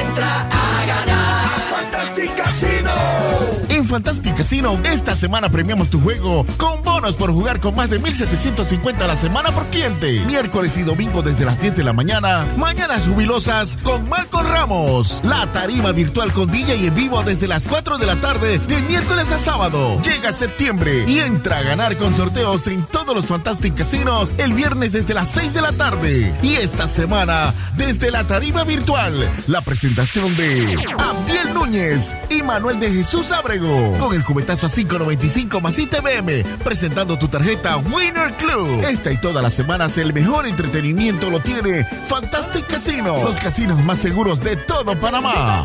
Entra a ganar Fantastic Casino. En Fantastic Casino, esta semana premiamos tu juego con bonos por jugar con más de 1750 a la semana por cliente. Miércoles y domingo desde las 10 de la mañana. Mañanas jubilosas con Malcolm Ramos. La tarima virtual con DJ y en vivo desde las 4 de la tarde de miércoles a sábado. Llega septiembre y entra a ganar con sorteos en todos los Fantastic Casinos el viernes desde las 6 de la tarde. Y esta semana, desde la tarima virtual, la presentación de Abdiel Núñez y Manuel de Jesús Abrego con el cubetazo a 5.95 más ITBM, presentando tu tarjeta Winner Club. Esta y todas las semanas el mejor entretenimiento lo tiene Fantastic Casino, los casinos más seguros de todo Panamá.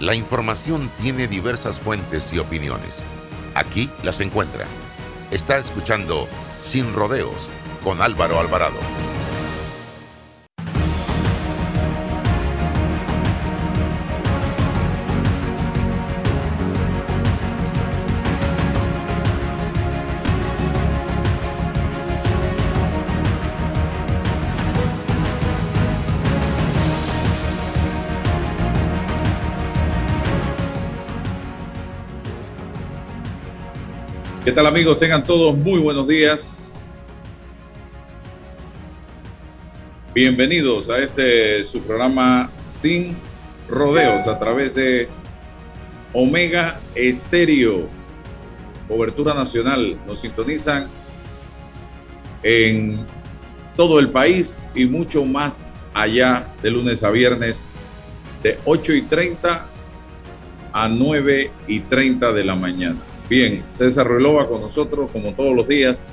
La información tiene diversas fuentes y opiniones. Aquí las encuentra. Está escuchando Sin Rodeos con Álvaro Alvarado. ¿Qué tal amigos? Tengan todos muy buenos días. Bienvenidos a este su programa Sin Rodeos a través de Omega Estéreo, cobertura nacional. Nos sintonizan en todo el país y mucho más allá de lunes a viernes de 8 y 30 a 9 y 30 de la mañana. Bien, César Relova con nosotros como todos los días.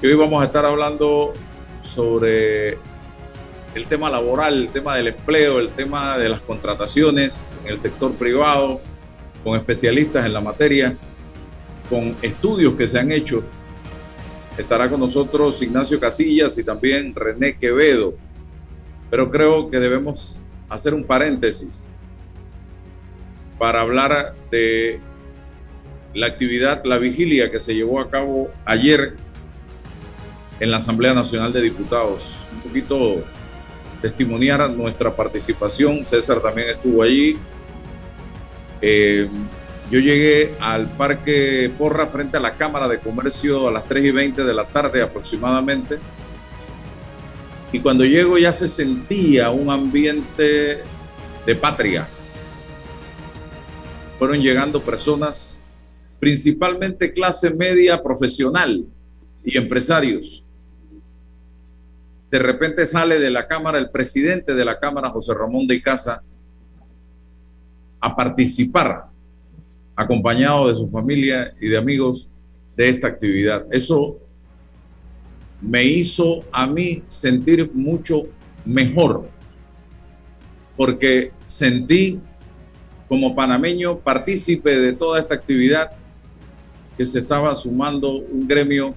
Y hoy vamos a estar hablando sobre el tema laboral, el tema del empleo, el tema de las contrataciones en el sector privado, con especialistas en la materia, con estudios que se han hecho. Estará con nosotros Ignacio Casillas y también René Quevedo. Pero creo que debemos hacer un paréntesis para hablar de la actividad, la vigilia que se llevó a cabo ayer en la Asamblea Nacional de Diputados. Un poquito testimoniar nuestra participación. César también estuvo allí. Eh, yo llegué al Parque Porra frente a la Cámara de Comercio a las 3 y 20 de la tarde aproximadamente. Y cuando llego ya se sentía un ambiente de patria. Fueron llegando personas principalmente clase media profesional y empresarios. De repente sale de la Cámara el presidente de la Cámara, José Ramón de Casa, a participar, acompañado de su familia y de amigos de esta actividad. Eso me hizo a mí sentir mucho mejor, porque sentí como panameño partícipe de toda esta actividad que se estaba sumando un gremio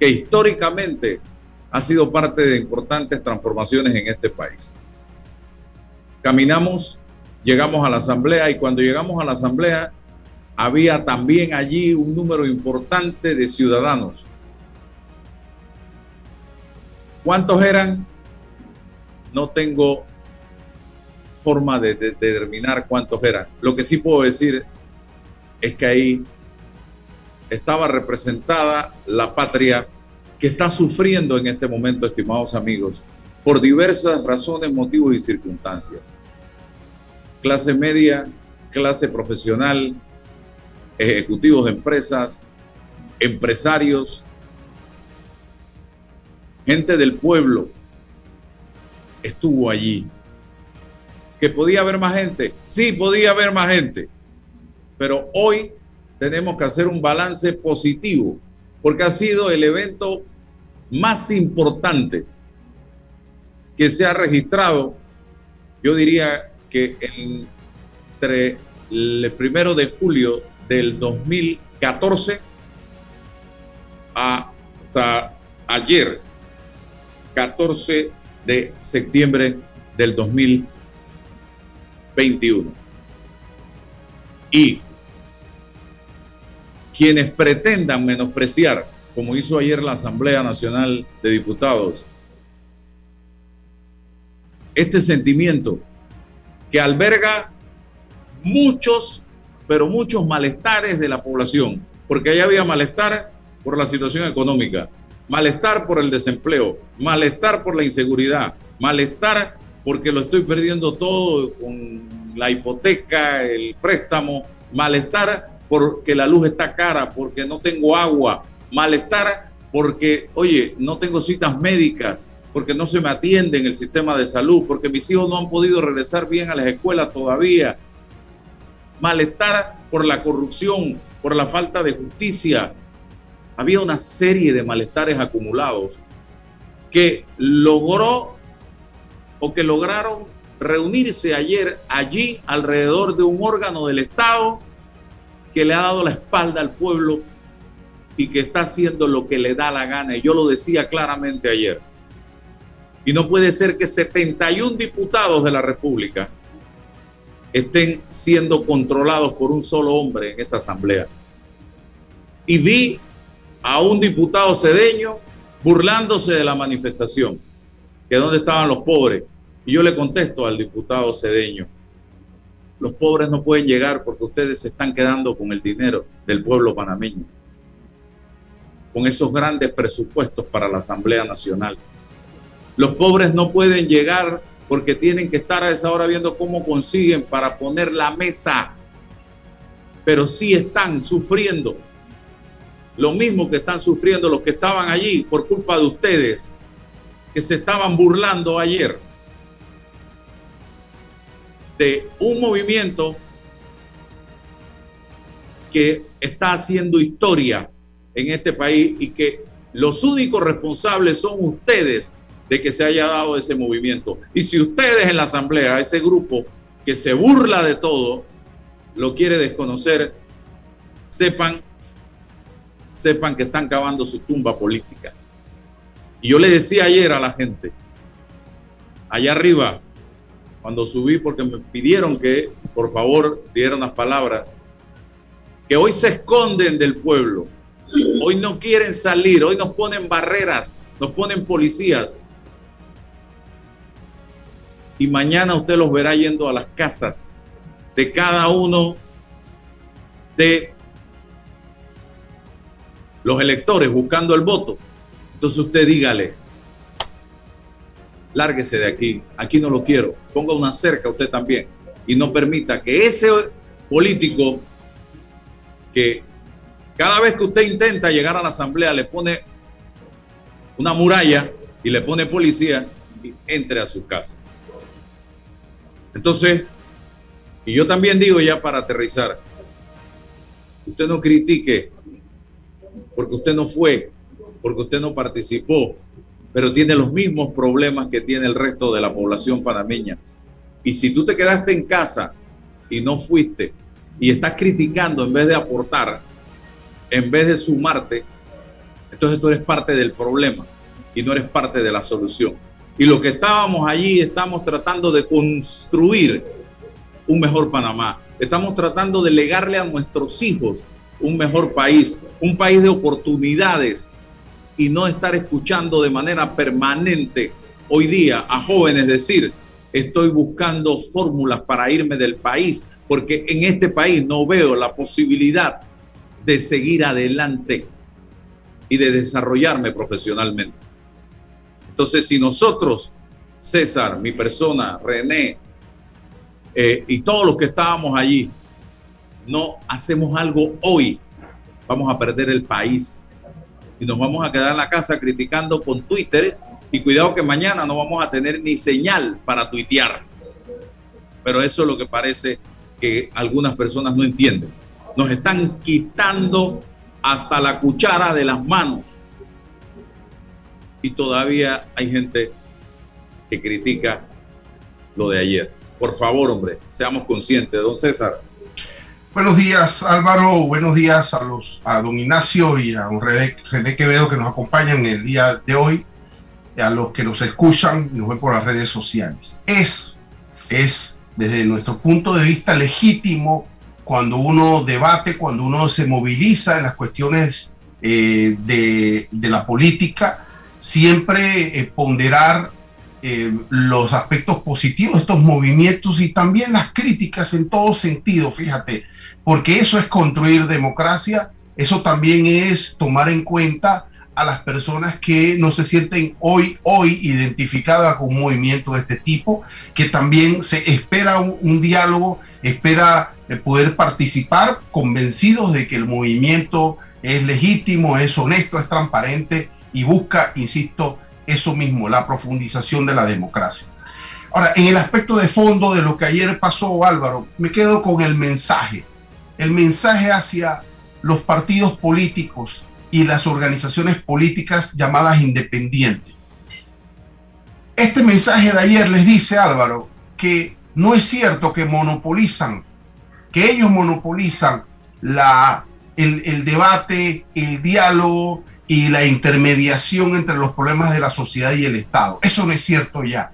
que históricamente ha sido parte de importantes transformaciones en este país. Caminamos, llegamos a la asamblea y cuando llegamos a la asamblea había también allí un número importante de ciudadanos. ¿Cuántos eran? No tengo forma de, determinar cuántos eran. Lo que sí puedo decir es que ahí estaba representada la patria que está sufriendo en este momento, estimados amigos, por diversas razones, motivos y circunstancias. Clase media, clase profesional, ejecutivos de empresas, empresarios, gente del pueblo estuvo allí. ¿Que podía haber más gente? Sí, podía haber más gente. Pero hoy tenemos que hacer un balance positivo, porque ha sido el evento más importante que se ha registrado, yo diría que entre el primero de julio del 2014 hasta ayer, 14 de septiembre del 2021. Y quienes pretendan menospreciar, como hizo ayer la Asamblea Nacional de Diputados, este sentimiento que alberga muchos pero muchos malestares de la población, porque ahí había malestar por la situación económica, malestar por el desempleo, malestar por la inseguridad, malestar porque lo estoy perdiendo todo con la hipoteca, el préstamo, malestar porque la luz está cara, porque no tengo agua, malestar porque, oye, no tengo citas médicas, porque no se me atiende en el sistema de salud, porque mis hijos no han podido regresar bien a las escuelas todavía, malestar por la corrupción, por la falta de justicia. Había una serie de malestares acumulados que logró o que lograron reunirse ayer allí alrededor de un órgano del Estado que le ha dado la espalda al pueblo y que está haciendo lo que le da la gana. Y yo lo decía claramente ayer. Y no puede ser que 71 diputados de la República estén siendo controlados por un solo hombre en esa asamblea. Y vi a un diputado cedeño burlándose de la manifestación, que donde estaban los pobres. Y yo le contesto al diputado cedeño, los pobres no pueden llegar porque ustedes se están quedando con el dinero del pueblo panameño, con esos grandes presupuestos para la Asamblea Nacional. Los pobres no pueden llegar porque tienen que estar a esa hora viendo cómo consiguen para poner la mesa. Pero sí están sufriendo lo mismo que están sufriendo los que estaban allí por culpa de ustedes, que se estaban burlando ayer de un movimiento que está haciendo historia en este país y que los únicos responsables son ustedes de que se haya dado ese movimiento. Y si ustedes en la asamblea, ese grupo que se burla de todo, lo quiere desconocer, sepan, sepan que están cavando su tumba política. Y yo le decía ayer a la gente, allá arriba, cuando subí, porque me pidieron que por favor dieran las palabras, que hoy se esconden del pueblo, hoy no quieren salir, hoy nos ponen barreras, nos ponen policías, y mañana usted los verá yendo a las casas de cada uno de los electores buscando el voto. Entonces usted dígale, lárguese de aquí, aquí no lo quiero, ponga una cerca usted también y no permita que ese político que cada vez que usted intenta llegar a la asamblea le pone una muralla y le pone policía y entre a su casa. Entonces, y yo también digo ya para aterrizar, usted no critique porque usted no fue porque usted no participó, pero tiene los mismos problemas que tiene el resto de la población panameña. Y si tú te quedaste en casa y no fuiste y estás criticando en vez de aportar, en vez de sumarte, entonces tú eres parte del problema y no eres parte de la solución. Y lo que estábamos allí, estamos tratando de construir un mejor Panamá. Estamos tratando de legarle a nuestros hijos un mejor país, un país de oportunidades y no estar escuchando de manera permanente hoy día a jóvenes decir, estoy buscando fórmulas para irme del país, porque en este país no veo la posibilidad de seguir adelante y de desarrollarme profesionalmente. Entonces, si nosotros, César, mi persona, René, eh, y todos los que estábamos allí, no hacemos algo hoy, vamos a perder el país y nos vamos a quedar en la casa criticando con Twitter y cuidado que mañana no vamos a tener ni señal para tuitear. Pero eso es lo que parece que algunas personas no entienden. Nos están quitando hasta la cuchara de las manos. Y todavía hay gente que critica lo de ayer. Por favor, hombre, seamos conscientes. Don César. Buenos días, Álvaro. Buenos días a, los, a don Ignacio y a don René, Quevedo que nos acompañan el día de hoy, a los que nos escuchan y nos ven por las redes sociales. Es, es desde nuestro punto de vista legítimo cuando uno debate, cuando uno se moviliza en las cuestiones eh, de, de, la política, siempre eh, ponderar eh, los aspectos positivos de estos movimientos y también las críticas en todo sentido, fíjate, porque eso es construir democracia, eso también es tomar en cuenta a las personas que no se sienten hoy, hoy identificadas con un movimiento de este tipo, que también se espera un, un diálogo, espera eh, poder participar convencidos de que el movimiento es legítimo, es honesto, es transparente y busca, insisto, eso mismo, la profundización de la democracia. Ahora, en el aspecto de fondo de lo que ayer pasó, Álvaro, me quedo con el mensaje, el mensaje hacia los partidos políticos y las organizaciones políticas llamadas independientes. Este mensaje de ayer les dice, Álvaro, que no es cierto que monopolizan, que ellos monopolizan la, el, el debate, el diálogo, y la intermediación entre los problemas de la sociedad y el Estado. Eso no es cierto ya.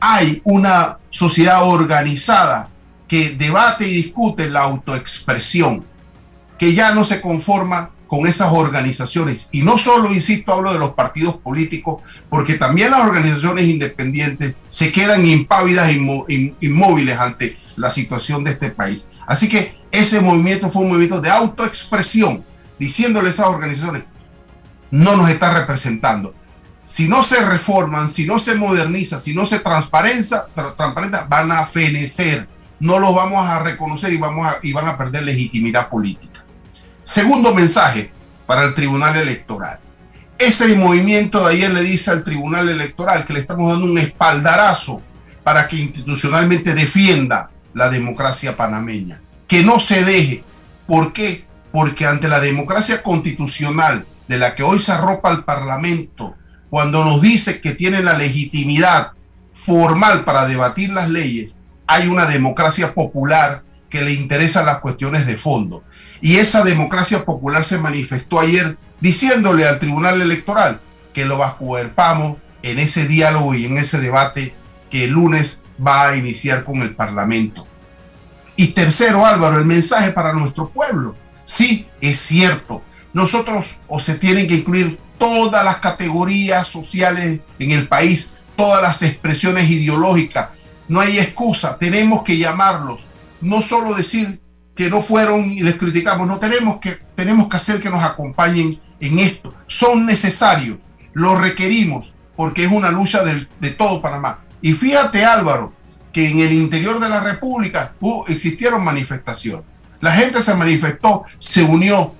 Hay una sociedad organizada que debate y discute la autoexpresión, que ya no se conforma con esas organizaciones. Y no solo, insisto, hablo de los partidos políticos, porque también las organizaciones independientes se quedan impávidas e inmóviles ante la situación de este país. Así que ese movimiento fue un movimiento de autoexpresión, diciéndole a esas organizaciones, no nos está representando. Si no se reforman, si no se moderniza, si no se transparenta van a fenecer. No los vamos a reconocer y, vamos y van a perder legitimidad política. Segundo mensaje para el Tribunal Electoral. Ese movimiento de ayer le dice al Tribunal Electoral que le estamos dando un espaldarazo para que institucionalmente defienda la democracia panameña. Que no se deje. ¿Por qué? Porque ante la democracia constitucional de la que hoy se arropa el Parlamento, cuando nos dice que tiene la legitimidad formal para debatir las leyes, hay una democracia popular que le interesan las cuestiones de fondo. Y esa democracia popular se manifestó ayer diciéndole al Tribunal Electoral que lo va a pamo en ese diálogo y en ese debate que el lunes va a iniciar con el Parlamento. Y tercero, Álvaro, el mensaje para nuestro pueblo. Sí, es cierto, nosotros o se tienen que incluir todas las categorías sociales en el país, todas las expresiones ideológicas. No hay excusa, tenemos que llamarlos. No solo decir que no fueron y les criticamos, no tenemos que, tenemos que hacer que nos acompañen en esto. Son necesarios, los requerimos, porque es una lucha de, de todo Panamá. Y fíjate Álvaro, que en el interior de la República uh, existieron manifestaciones. La gente se manifestó, se unió,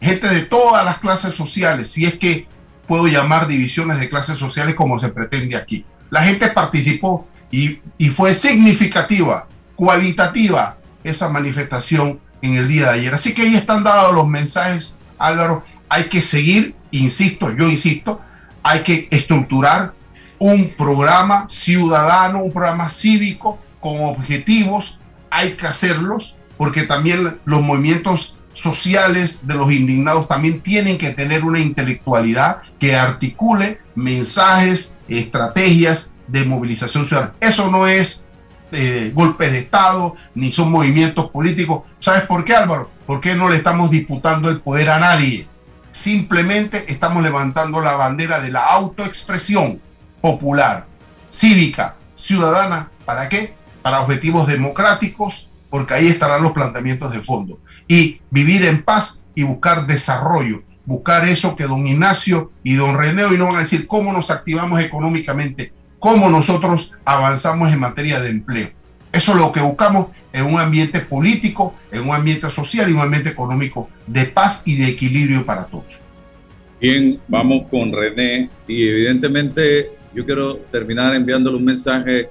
gente de todas las clases sociales, si es que puedo llamar divisiones de clases sociales como se pretende aquí. La gente participó y, fue significativa, cualitativa esa manifestación en el día de ayer. Así que ahí están dados los mensajes, Álvaro. Hay que seguir insisto, yo insisto, hay que estructurar un programa ciudadano, un programa cívico con objetivos, hay que hacerlos, porque también los movimientos sociales de los indignados también tienen que tener una intelectualidad que articule mensajes, estrategias de movilización ciudadana. Eso no es eh, golpes de Estado, ni son movimientos políticos. ¿Sabes por qué, Álvaro? Porque no le estamos disputando el poder a nadie. Simplemente estamos levantando la bandera de la autoexpresión popular, cívica, ciudadana. ¿Para qué? Para objetivos democráticos, porque ahí estarán los planteamientos de fondo. Y vivir en paz y buscar desarrollo, buscar eso que don Ignacio y don René hoy no van a decir cómo nos activamos económicamente, cómo nosotros avanzamos en materia de empleo. Eso es lo que buscamos en un ambiente político, en un ambiente social y un ambiente económico de paz y de equilibrio para todos. Bien, vamos con René y evidentemente yo quiero terminar enviándole un mensaje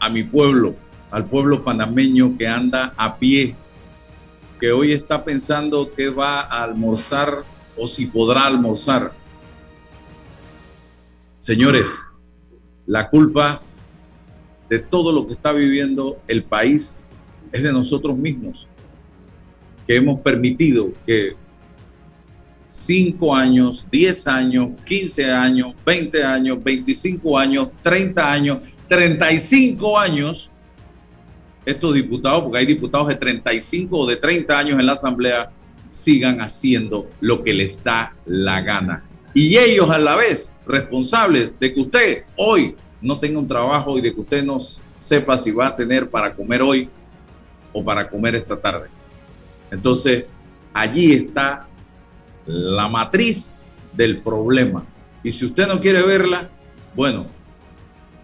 a mi pueblo, al pueblo panameño que anda a pie, que hoy está pensando que va a almorzar o si podrá almorzar. Señores, la culpa de todo lo que está viviendo el país es de nosotros mismos, que hemos permitido que 5 años, 10 años, 15 años, 20 años, 25 años, 30 años, 35 años, estos diputados, porque hay diputados de 35 o de 30 años en la Asamblea, sigan haciendo lo que les da la gana. Y ellos a la vez responsables de que usted hoy no tenga un trabajo y de que usted no sepa si va a tener para comer hoy o para comer esta tarde. Entonces, allí está la matriz del problema. Y si usted no quiere verla, bueno,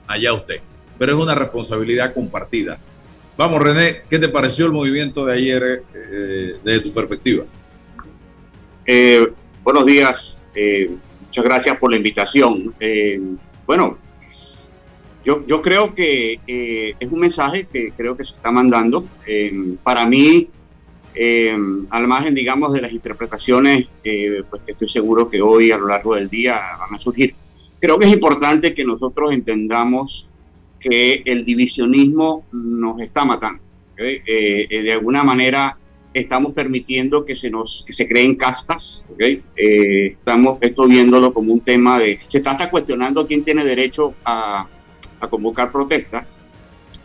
allá usted. Pero es una responsabilidad compartida. Vamos, René, ¿qué te pareció el movimiento de ayer eh, desde tu perspectiva? Eh, buenos días, eh, muchas gracias por la invitación. bueno, yo, yo, creo que es un mensaje que creo que se está mandando. para mí, al margen, digamos, de las interpretaciones pues que estoy seguro que hoy a lo largo del día van a surgir. Creo que es importante que nosotros entendamos que el divisionismo nos está matando. Eh, eh, de alguna manera estamos permitiendo que se nos que se creen castas. estamos esto viéndolo como un tema de... Se está hasta cuestionando quién tiene derecho a, a convocar protestas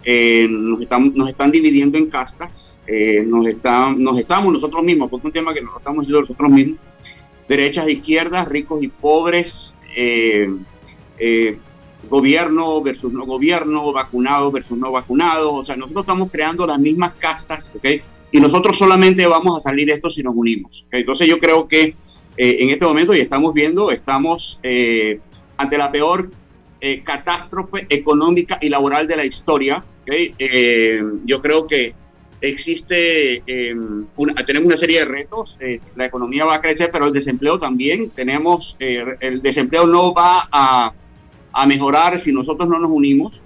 eh, nos, están, nos están dividiendo en castas, eh, nos, están, nos estamos nosotros mismos, porque es un tema que nos estamos haciendo nosotros mismos, derechas e izquierdas, ricos y pobres, eh, gobierno versus no gobierno, vacunados versus no vacunados, o sea, nosotros estamos creando las mismas castas, ¿ok? Y nosotros solamente vamos a salir esto si nos unimos. Entonces yo creo que en este momento, y estamos viendo, estamos ante la peor catástrofe económica y laboral de la historia, eh, yo creo que existe, em, tenemos una serie de retos, eh, la economía va a crecer, pero el desempleo también, tenemos, eh, el desempleo no va a, a, mejorar si nosotros no nos unimos,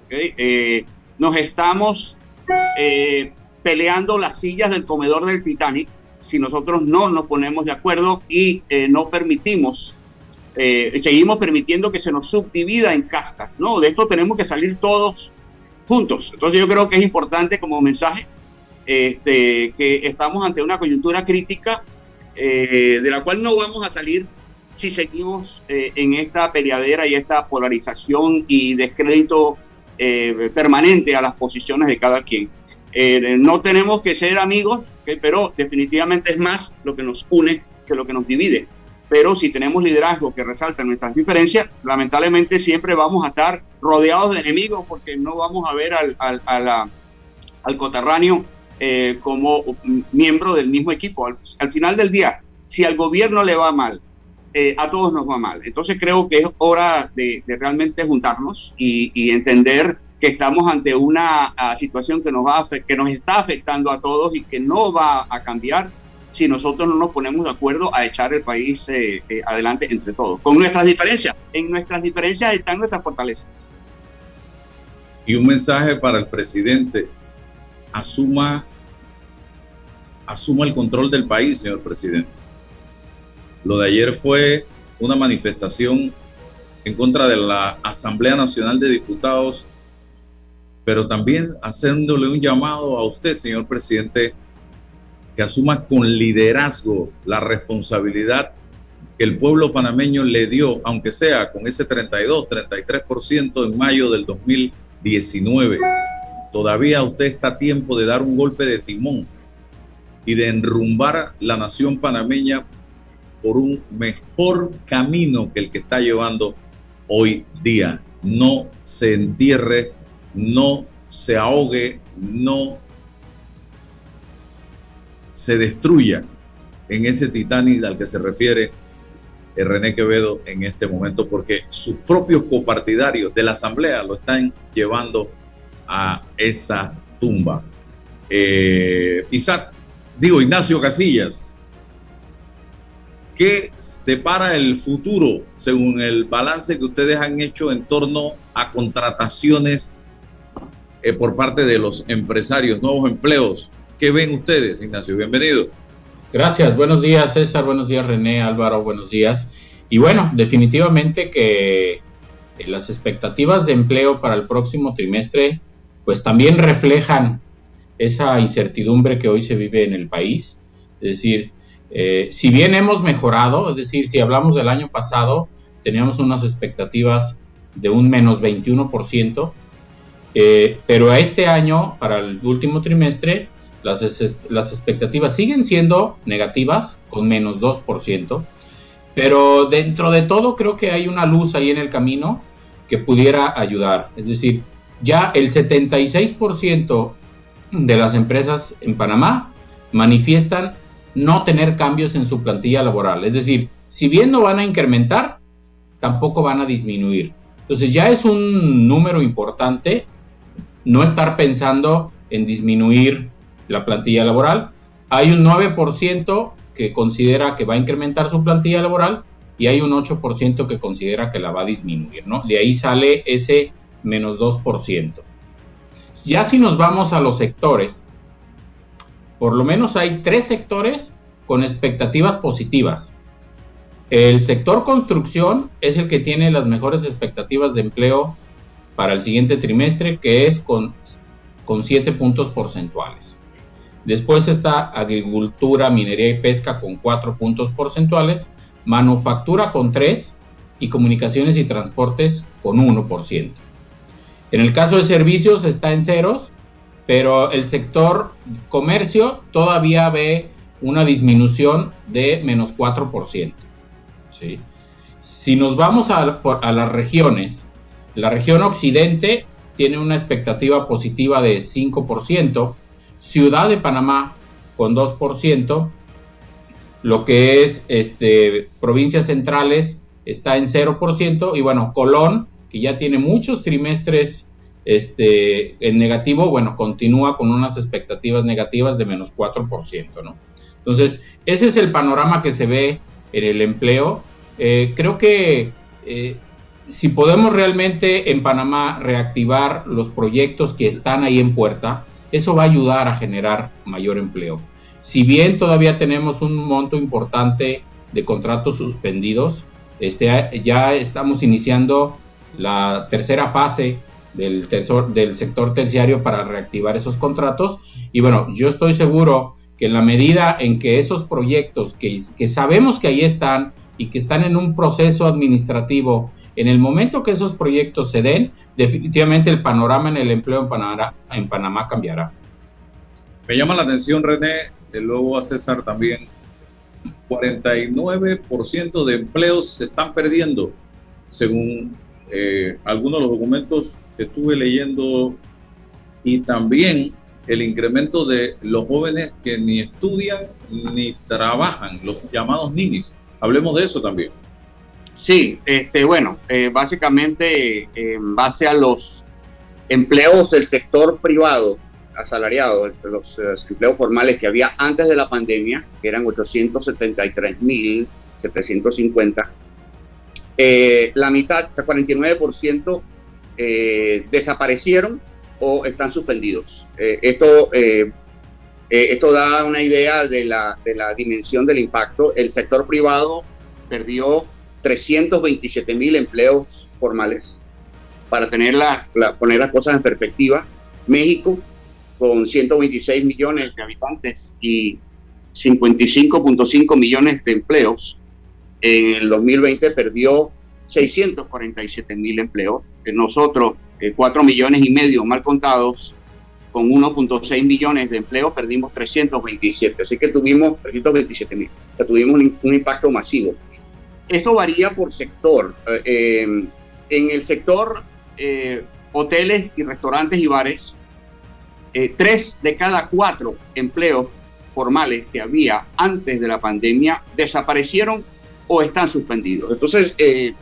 nos estamos peleando las sillas del comedor del Titanic si nosotros no nos ponemos de acuerdo y no permitimos seguimos permitiendo que se nos subdivida en castas, ¿no? De esto tenemos que salir todos juntos. Entonces yo creo que es importante como mensaje este, que estamos ante una coyuntura crítica eh, de la cual no vamos a salir si seguimos eh, en esta peleadera y esta polarización y descrédito eh, permanente a las posiciones de cada quien. no tenemos que ser amigos, pero definitivamente es más lo que nos une que lo que nos divide pero si tenemos liderazgo que resalta nuestras diferencias, lamentablemente siempre vamos a estar rodeados de enemigos porque no vamos a ver al, al, al coterráneo eh, como miembro del mismo equipo. Al, final del día, si al gobierno le va mal, eh, a todos nos va mal. Entonces creo que es hora de, realmente juntarnos y, entender que estamos ante una situación que nos, va que nos está afectando a todos y que no va a cambiar si nosotros no nos ponemos de acuerdo a echar el país eh, eh, adelante entre todos, con nuestras diferencias. En nuestras diferencias están nuestras fortalezas. Y un mensaje para el presidente, asuma, asuma el control del país, señor presidente. Lo de ayer fue una manifestación en contra de la Asamblea Nacional de Diputados, pero también haciéndole un llamado a usted, señor presidente, que asuma con liderazgo la responsabilidad que el pueblo panameño le dio, aunque sea con ese 32, 33% en mayo del 2019. Todavía usted está a tiempo de dar un golpe de timón y de enrumbar la nación panameña por un mejor camino que el que está llevando hoy día. No se entierre, no se ahogue, no se destruya en ese Titanic al que se refiere René Quevedo en este momento, porque sus propios copartidarios de la Asamblea lo están llevando a esa tumba. Eh, Isaac, digo, Ignacio Casillas, ¿qué depara el futuro según el balance que ustedes han hecho en torno a contrataciones eh, por parte de los empresarios, nuevos empleos? ¿Qué ven ustedes, Ignacio? Bienvenido. Gracias, buenos días César, buenos días René, Álvaro, buenos días. Y bueno, definitivamente que eh, las expectativas de empleo para el próximo trimestre pues también reflejan esa incertidumbre que hoy se vive en el país. Es decir, eh, si bien hemos mejorado, es decir, si hablamos del año pasado, teníamos unas expectativas de un menos 21%, eh, pero este año, para el último trimestre, las, las expectativas siguen siendo negativas, con menos 2%, pero dentro de todo creo que hay una luz ahí en el camino que pudiera ayudar. Es decir, ya el 76% de las empresas en Panamá manifiestan no tener cambios en su plantilla laboral. Es decir, si bien no van a incrementar, tampoco van a disminuir. Entonces ya es un número importante no estar pensando en disminuir la plantilla laboral. Hay un 9% que considera que va a incrementar su plantilla laboral y hay un 8% que considera que la va a disminuir, ¿no? De ahí sale ese menos 2%. Ya si nos vamos a los sectores, por lo menos hay tres sectores con expectativas positivas. El sector construcción es el que tiene las mejores expectativas de empleo para el siguiente trimestre, que es con, con 7 puntos porcentuales. Después está agricultura, minería y pesca con 4 puntos porcentuales, manufactura con 3 y comunicaciones y transportes con 1%. En el caso de servicios está en ceros, pero el sector comercio todavía ve una disminución de menos 4%. Si nos vamos a, a, las regiones, la región occidente tiene una expectativa positiva de 5%, Ciudad de Panamá con 2%, lo que es este, provincias centrales está en 0%, y bueno, Colón, que ya tiene muchos trimestres este, en negativo, bueno, continúa con unas expectativas negativas de menos 4%, ¿no? Entonces, ese es el panorama que se ve en el empleo. Eh, creo que eh, si podemos realmente en Panamá reactivar los proyectos que están ahí en puerta, eso va a ayudar a generar mayor empleo. Si bien todavía tenemos un monto importante de contratos suspendidos, este, ya estamos iniciando la tercera fase del, del sector terciario para reactivar esos contratos. Y bueno, yo estoy seguro que en la medida en que esos proyectos que, que sabemos que ahí están y que están en un proceso administrativo, en el momento que esos proyectos se den, definitivamente el panorama en el empleo en Panamá, en Panamá cambiará. Me llama la atención, René, y luego a César también, 49% de empleos se están perdiendo, según eh, algunos de los documentos que estuve leyendo, y también el incremento de los jóvenes que ni estudian ni trabajan, los llamados ninis. Hablemos de eso también. Sí, este, bueno, eh, básicamente en base a los empleos del sector privado asalariados, los, los, empleos formales que había antes de la pandemia, que eran 873.750, eh, la mitad, o sea, 49%, eh, desaparecieron o están suspendidos. Eh, esto Eh, esto da una idea de la, de la dimensión del impacto. El sector privado perdió 327 mil empleos formales. Para tener la, poner las cosas en perspectiva, México, con 126 millones de habitantes y 55.5 millones de empleos, en el 2020 perdió 647 mil empleos. Nosotros, 4 eh, millones y medio mal contados, con 1.6 millones de empleos, perdimos 327. Así que tuvimos 327 mil. tuvimos un, impacto masivo. Esto varía por sector. Eh, en el sector eh, hoteles y restaurantes y bares, tres de cada cuatro empleos formales que había antes de la pandemia desaparecieron o están suspendidos. Entonces, eh,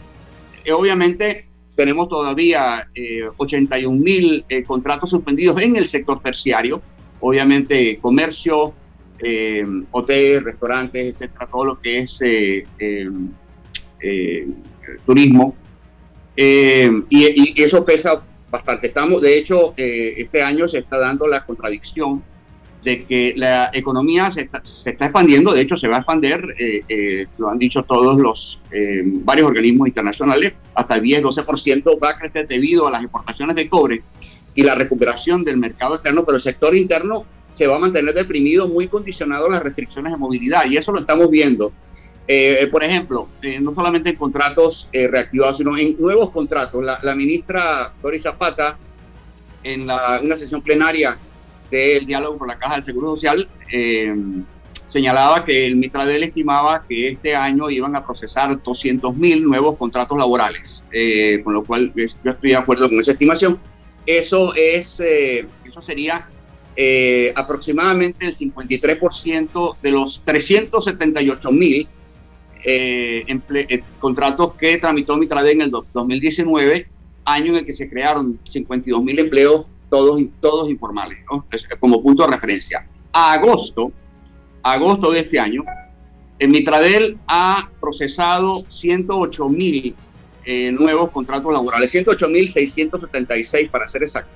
eh, obviamente tenemos todavía 81 eh, mil contratos suspendidos en el sector terciario, obviamente comercio, hoteles, restaurantes, etcétera, todo lo que es turismo. Y, y, eso pesa bastante. Estamos, de hecho, este año se está dando la contradicción de que la economía se está, se está expandiendo, de hecho se va a expandir, eh, eh, lo han dicho todos los eh, varios organismos internacionales, hasta 10-12% va a crecer debido a las exportaciones de cobre y la recuperación del mercado externo, pero el sector interno se va a mantener deprimido, muy condicionado a las restricciones de movilidad, y eso lo estamos viendo. por ejemplo, no solamente en contratos reactivados, sino en nuevos contratos. La, la ministra Doris Zapata, en la, una sesión plenaria, del diálogo por la Caja del Seguro Social, eh, señalaba que el Mitradel estimaba que este año iban a procesar 200 mil nuevos contratos laborales, eh, con lo cual yo estoy de acuerdo con esa estimación. Eso, es, eh, eso sería aproximadamente el 53% de los 378 mil contratos que tramitó Mitradel en el 2019, año en el que se crearon 52 mil empleos todos, todos informales, como punto de referencia. A agosto, agosto de este año, en Mitradel ha procesado 108 mil eh, nuevos contratos laborales, 108 mil 676 para ser exacto.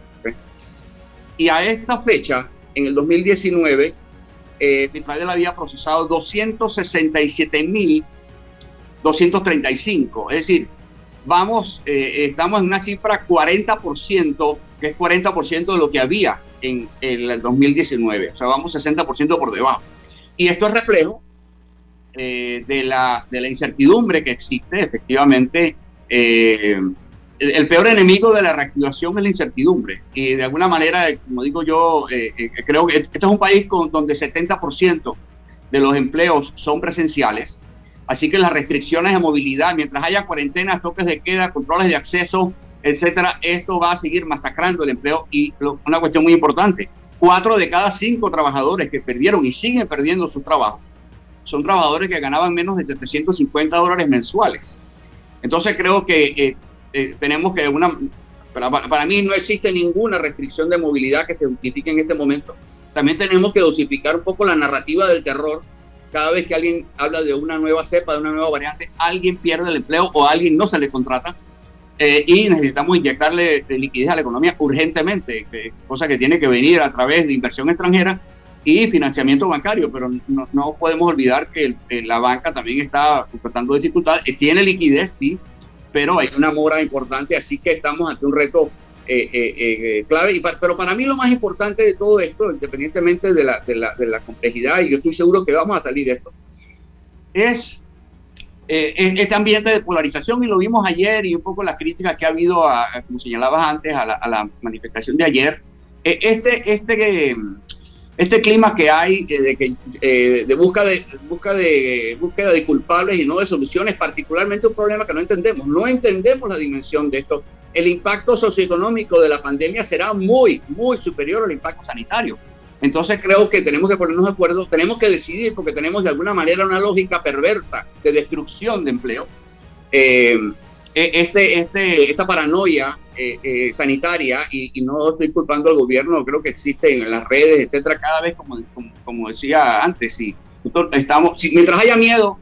Y a esta fecha, en el 2019, eh, Mitradel había procesado 267 mil 235, es decir, vamos, eh, estamos en una cifra 40% que es 40% de lo que había en, el 2019. O sea, vamos 60% por debajo. Y esto es reflejo eh, de, la, de la incertidumbre que existe, efectivamente. Eh, el, peor enemigo de la reactivación es la incertidumbre. Y de alguna manera, como digo yo, eh, creo que este es un país con, donde 70% de los empleos son presenciales. Así que las restricciones de movilidad, mientras haya cuarentenas, toques de queda, controles de acceso, etcétera, esto va a seguir masacrando el empleo y una cuestión muy importante, cuatro de cada cinco trabajadores que perdieron y siguen perdiendo sus trabajos son trabajadores que ganaban menos de 750 dólares mensuales. Entonces creo que eh, eh, tenemos que una, para, para, mí no existe ninguna restricción de movilidad que se justifique en este momento. También tenemos que dosificar un poco la narrativa del terror. Cada vez que alguien habla de una nueva cepa, de una nueva variante, alguien pierde el empleo o alguien no se le contrata eh, y necesitamos inyectarle liquidez a la economía urgentemente, cosa que tiene que venir a través de inversión extranjera y financiamiento bancario, pero no, podemos olvidar que la banca también está enfrentando dificultades, eh, tiene liquidez, sí, pero hay una mora importante, así que estamos ante un reto eh, clave. Y pero para mí lo más importante de todo esto, independientemente de la, de la, de la complejidad, y yo estoy seguro que vamos a salir de esto, es eh, este ambiente de polarización y lo vimos ayer y un poco las críticas que ha habido, a, como señalabas antes, a la, manifestación de ayer. Eh, este, este, este clima que hay eh, de, que, eh, de, busca de, busca de búsqueda de culpables y no de soluciones, particularmente un problema que no entendemos. No entendemos la dimensión de esto. El impacto socioeconómico de la pandemia será muy, muy superior al impacto sanitario. Entonces creo que tenemos que ponernos de acuerdo, tenemos que decidir porque tenemos de alguna manera una lógica perversa de destrucción de empleo. Eh, e, este, este, esta paranoia eh, eh, sanitaria, y, no estoy culpando al gobierno, creo que existe en las redes, etcétera, cada vez, como, como, decía antes, si, estamos, si, mientras haya miedo,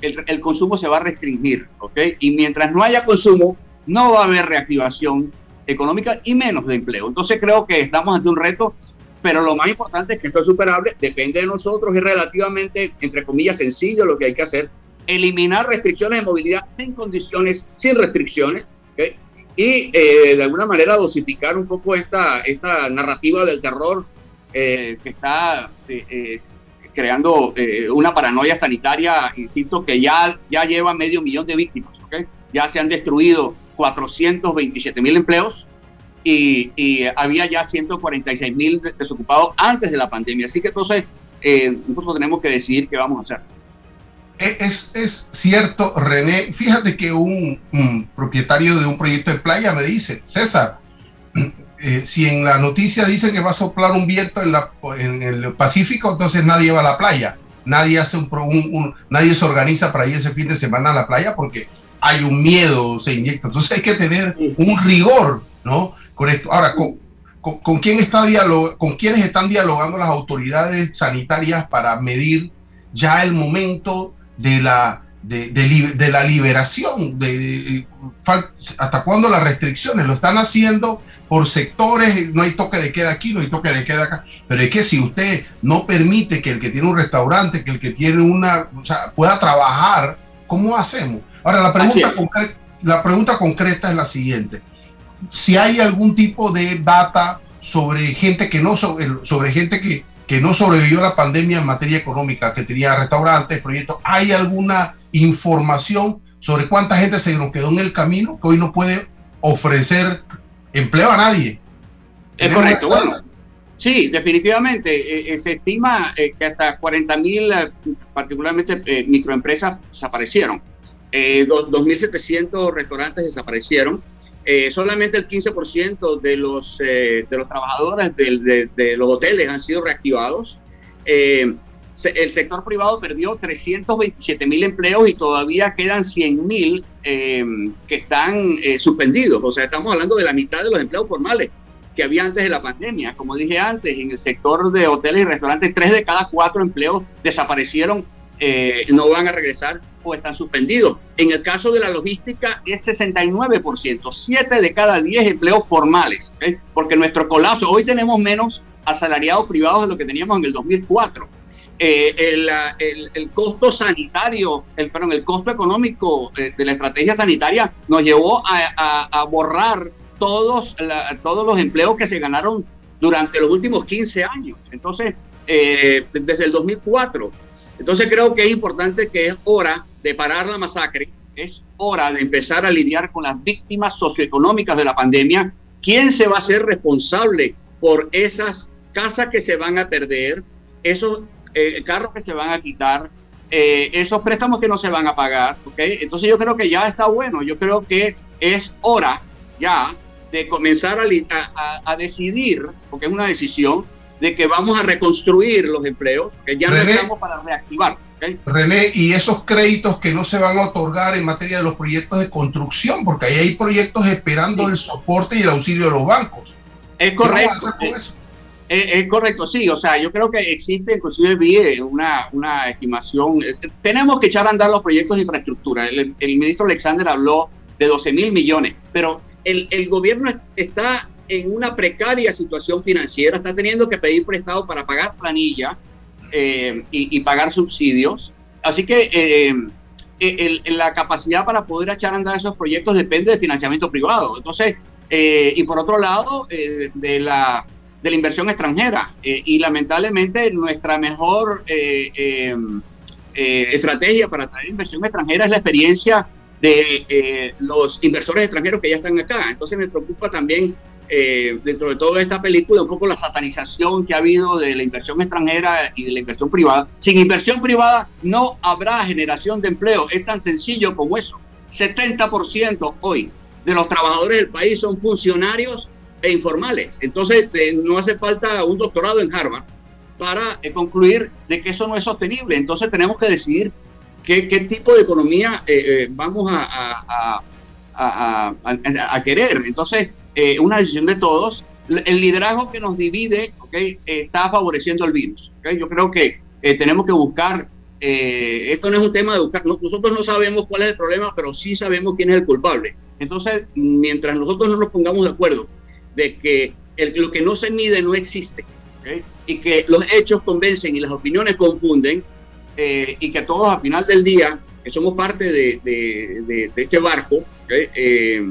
el, el, consumo se va a restringir, ¿ok? Y mientras no haya consumo, no va a haber reactivación económica y menos de empleo. Entonces creo que estamos ante un reto pero lo más importante es que esto es superable, depende de nosotros, es relativamente, entre comillas, sencillo lo que hay que hacer, eliminar restricciones de movilidad sin condiciones, sin restricciones, y eh, de alguna manera dosificar un poco esta, esta narrativa del terror eh, que está eh, creando una paranoia sanitaria, insisto, que ya, ya lleva medio millón de víctimas, ya se han destruido 427 mil empleos, y, había ya 146 mil desocupados antes de la pandemia. Así que entonces eh, nosotros tenemos que decidir qué vamos a hacer. Es, es cierto, René. Fíjate que un, propietario de un proyecto de playa me dice, César, eh, si en la noticia dicen que va a soplar un viento en, la, en el Pacífico, entonces nadie va a la playa. Nadie, hace un, un, nadie se organiza para ir ese fin de semana a la playa porque hay un miedo, se inyecta. Entonces hay que tener un rigor, ¿no? Con esto. Ahora, ¿con, con, quién está diálogo, ¿con quiénes están dialogando las autoridades sanitarias para medir ya el momento de la, de, de, la liberación? De, ¿Hasta cuándo las restricciones? Lo están haciendo por sectores, no hay toque de queda aquí, no hay toque de queda acá, pero es que si usted no permite que el que tiene un restaurante, que el que tiene una, o sea, pueda trabajar, ¿cómo hacemos? Ahora, la pregunta, la pregunta concreta es la siguiente si hay algún tipo de data sobre gente que no sobre gente que, que no sobrevivió a la pandemia en materia económica, que tenía restaurantes, proyectos, ¿hay alguna información sobre cuánta gente se nos quedó en el camino que hoy no puede ofrecer empleo a nadie? Es correcto, bueno. Sí, definitivamente. Eh, eh, se estima eh, que hasta 40 mil, particularmente microempresas, desaparecieron. 2.700 restaurantes desaparecieron. Eh, solamente el 15% de los, eh, de los trabajadores de, los hoteles han sido reactivados. Eh, el sector privado perdió 327 mil empleos y todavía quedan 100 mil que están suspendidos. O sea, estamos hablando de la mitad de los empleos formales que había antes de la pandemia. Como dije antes, en el sector de hoteles y restaurantes, tres de cada cuatro empleos desaparecieron, no van a regresar o están suspendidos. En el caso de la logística es 69%, 7 de cada 10 empleos formales, porque nuestro colapso, hoy tenemos menos asalariados privados de lo que teníamos en el 2004. Eh, el, el, costo sanitario, el, perdón, el costo económico de, la estrategia sanitaria nos llevó a, a, borrar todos, todos los empleos que se ganaron durante los últimos 15 años. Entonces, eh, desde el 2004. Entonces creo que es importante que es hora de parar la masacre, es hora de empezar a lidiar con las víctimas socioeconómicas de la pandemia. ¿Quién se va a hacer responsable por esas casas que se van a perder, esos eh, carros que se van a quitar, eh, esos préstamos que no se van a pagar? ¿okay? Entonces yo creo que ya está bueno, yo creo que es hora ya de comenzar a, a, decidir, porque es una decisión, de que vamos a reconstruir los empleos, que ya no estamos para reactivar. René, y esos créditos que no se van a otorgar en materia de los proyectos de construcción, porque ahí hay proyectos esperando el soporte y el auxilio de los bancos. Es correcto. Es, correcto, sí. O sea, yo creo que existe, inclusive vi eh, una, una estimación. Eh, tenemos que echar a andar los proyectos de infraestructura. El, ministro Alexander habló de 12 mil millones, pero el, el gobierno está en una precaria situación financiera, está teniendo que pedir prestado para pagar planilla eh, y, pagar subsidios. Así que eh, eh, la capacidad para poder echar a andar esos proyectos depende del financiamiento privado. Entonces, y por otro lado, de, la, de la inversión extranjera. y lamentablemente nuestra mejor estrategia para traer inversión extranjera es la experiencia de los inversores extranjeros que ya están acá. Entonces me preocupa también eh, dentro de toda esta película, un poco la satanización que ha habido de la inversión extranjera y de la inversión privada. Sin inversión privada no habrá generación de empleo. Es tan sencillo como eso. 70% hoy de los trabajadores del país son funcionarios e informales. Entonces, eh, no hace falta un doctorado en Harvard para eh, concluir de que eso no es sostenible. Entonces, tenemos que decidir qué, qué tipo de economía vamos a, a, a querer. Entonces, eh, una decisión de todos. El liderazgo que nos divide okay, está favoreciendo el virus. Okay. Yo creo que eh, tenemos que buscar, eh, esto no es un tema de buscar, nosotros no sabemos cuál es el problema, pero sí sabemos quién es el culpable. Entonces, mientras nosotros no nos pongamos de acuerdo de que lo que no se mide no existe y que los hechos convencen y las opiniones confunden eh, y que todos al final del día, que somos parte de, de, este barco, eh,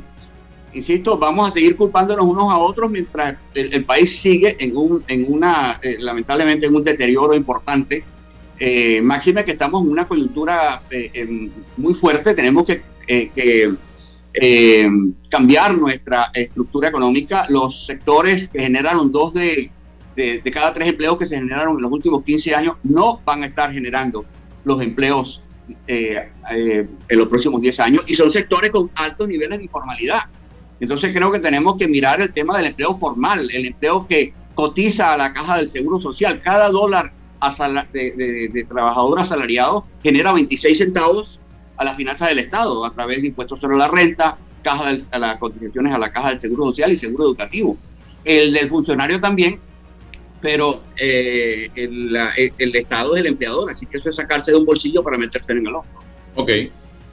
insisto, vamos a seguir culpándonos unos a otros mientras el, país sigue en, un, en una, eh, lamentablemente, en un deterioro importante. máxime que estamos en una coyuntura muy fuerte, tenemos que, que cambiar nuestra estructura económica. Los sectores que generaron dos de cada tres empleos que se generaron en los últimos 15 años, no van a estar generando los empleos eh, eh, en los próximos 10 años y son sectores con altos niveles de informalidad. Entonces creo que tenemos que mirar el tema del empleo formal, el empleo que cotiza a la caja del Seguro Social. Cada dólar de, de, trabajador asalariado genera 26 centavos a las finanzas del Estado a través de impuestos sobre la renta, caja a las cotizaciones a la caja del Seguro Social y Seguro Educativo. El del funcionario también pero eh, el, el, Estado es el empleador, así que eso es sacarse de un bolsillo para meterse en el otro. Ok.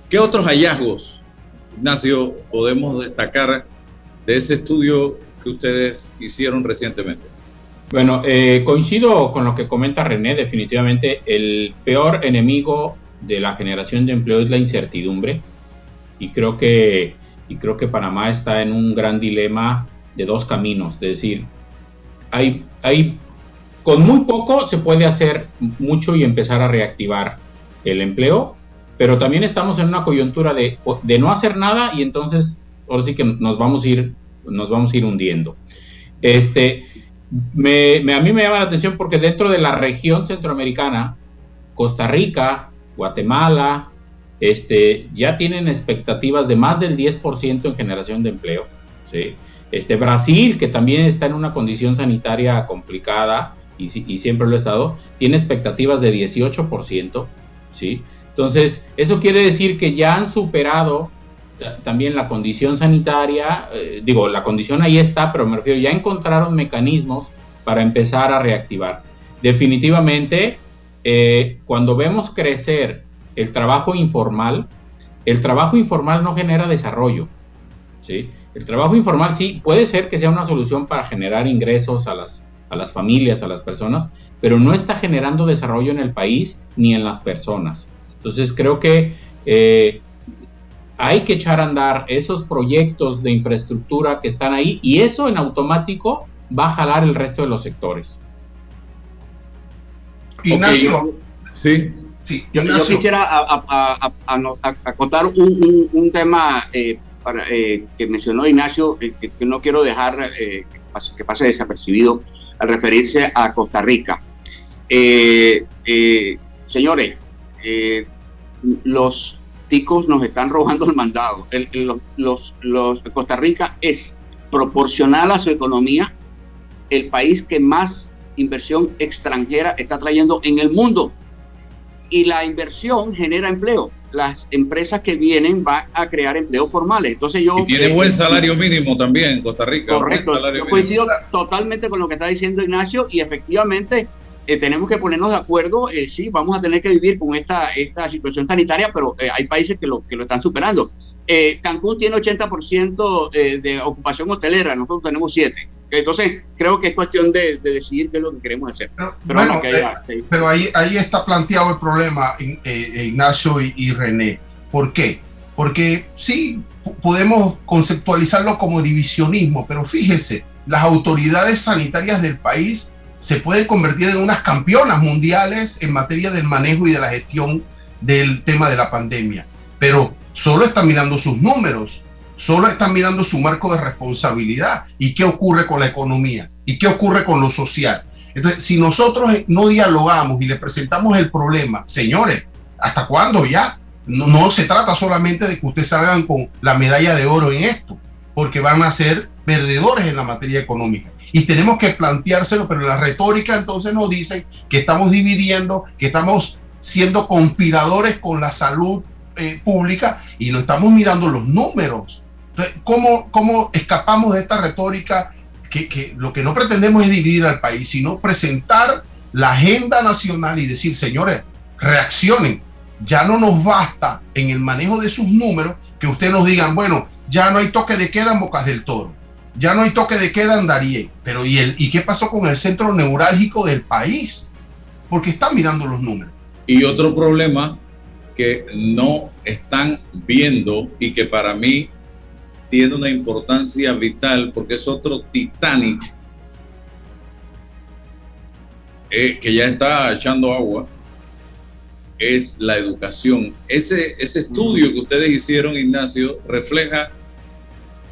¿Qué otros hallazgos, Ignacio, podemos destacar de ese estudio que ustedes hicieron recientemente? Bueno, eh, coincido con lo que comenta René, definitivamente el peor enemigo de la generación de empleo es la incertidumbre y creo que, y creo que Panamá está en un gran dilema de dos caminos, es decir, hay, hay, con muy poco se puede hacer mucho y empezar a reactivar el empleo, pero también estamos en una coyuntura de, de no hacer nada y entonces ahora sí que nos vamos a ir, nos vamos a ir hundiendo. Este, me, a mí me llama la atención porque dentro de la región centroamericana, Costa Rica, Guatemala, este, ya tienen expectativas de más del 10% en generación de empleo. ¿sí? Este, Brasil, que también está en una condición sanitaria complicada y, siempre lo ha estado, tiene expectativas de 18%, ¿sí? Entonces, eso quiere decir que ya han superado también la condición sanitaria, eh, digo, la condición ahí está, pero me refiero, ya encontraron mecanismos para empezar a reactivar. Definitivamente, eh, cuando vemos crecer el trabajo informal, el trabajo informal no genera desarrollo. El trabajo informal sí puede ser que sea una solución para generar ingresos a las, a las familias, a las personas, pero no está generando desarrollo en el país ni en las personas. Entonces creo que eh, hay que echar a andar esos proyectos de infraestructura que están ahí y eso en automático va a jalar el resto de los sectores. Ignacio. sí. sí yo, quisiera acotar un, un, tema eh, eh, que mencionó Ignacio, eh, que, no quiero dejar eh, que, pase, desapercibido al referirse a Costa Rica. señores, los ticos nos están robando el mandado. los, los, Costa Rica es proporcional a su economía el país que más inversión extranjera está trayendo en el mundo. Y la inversión genera empleo las empresas que vienen van a crear empleos formales. Entonces yo... tiene buen salario mínimo también Costa Rica. Correcto. Yo coincido totalmente con lo que está diciendo Ignacio y efectivamente eh, tenemos que ponernos de acuerdo. Eh, sí, vamos a tener que vivir con esta, esta situación sanitaria, pero eh, hay países que lo, que lo están superando. Cancún tiene 80% de ocupación hotelera, nosotros tenemos 7%. Entonces, creo que es cuestión de, decidir qué es lo que queremos hacer. Pero, ahí, ahí está planteado el problema, Ignacio y, René. ¿Por qué? Porque sí, podemos conceptualizarlo como divisionismo, pero fíjese, las autoridades sanitarias del país se pueden convertir en unas campeonas mundiales en materia del manejo y de la gestión del tema de la pandemia, pero solo están mirando sus números solo están mirando su marco de responsabilidad y qué ocurre con la economía y qué ocurre con lo social. Entonces, si nosotros no dialogamos y le presentamos el problema, señores, ¿hasta cuándo ya? No, se trata solamente de que ustedes salgan con la medalla de oro en esto, porque van a ser perdedores en la materia económica. Y tenemos que planteárselo, pero la retórica entonces nos dice que estamos dividiendo, que estamos siendo conspiradores con la salud eh, pública y no estamos mirando los números. ¿cómo, ¿cómo escapamos de esta retórica que, lo que no pretendemos es dividir al país, sino presentar la agenda nacional y decir, señores, reaccionen. Ya no nos basta en el manejo de sus números que ustedes nos digan, bueno, ya no hay toque de queda en Bocas del Toro. Ya no hay toque de queda andaría. Pero ¿y, el, ¿y qué pasó con el centro neurálgico del país? Porque están mirando los números. Y otro problema que no están viendo y que para mí tiene una importancia vital porque es otro Titanic eh, que ya está echando agua, es la educación. Ese, ese estudio que ustedes hicieron, Ignacio, refleja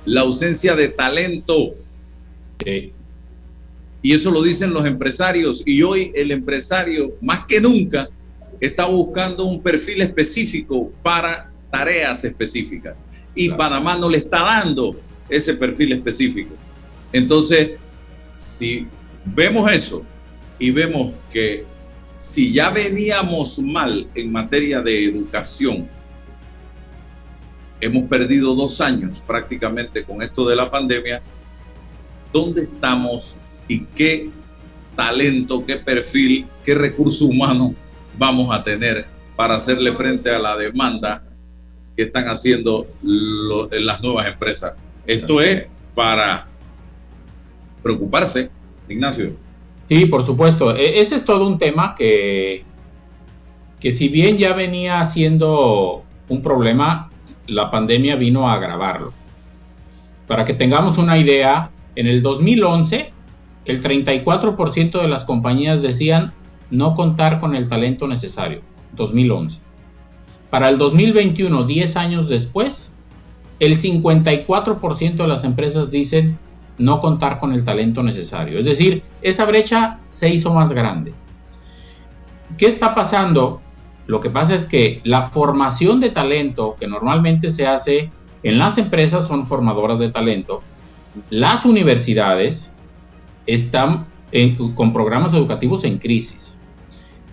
la ausencia de talento. Y eso lo dicen los empresarios. Y hoy el empresario, más que nunca, está buscando un perfil específico para tareas específicas. Y Panamá no le está dando ese perfil específico. Entonces, si vemos eso y vemos que si ya veníamos mal en materia de educación, hemos perdido dos años prácticamente con esto de la pandemia, ¿dónde estamos y qué talento, qué perfil, qué recurso humano vamos a tener para hacerle frente a la demanda que están haciendo las nuevas empresas? Esto es para preocuparse, Ignacio. Sí, por supuesto. E, ese es todo un tema que, que si bien ya venía siendo un problema, la pandemia vino a agravarlo. Para que tengamos una idea, en el 2011 el 34% de las compañías decían no contar con el talento necesario. 2011. Para el 2021, 10 años después, el 54% de las empresas dicen no contar con el talento necesario. Es decir, esa brecha se hizo más grande. ¿Qué está pasando? Lo que pasa es que la formación de talento que normalmente se hace en las empresas son formadoras de talento. Las universidades están con programas educativos en crisis.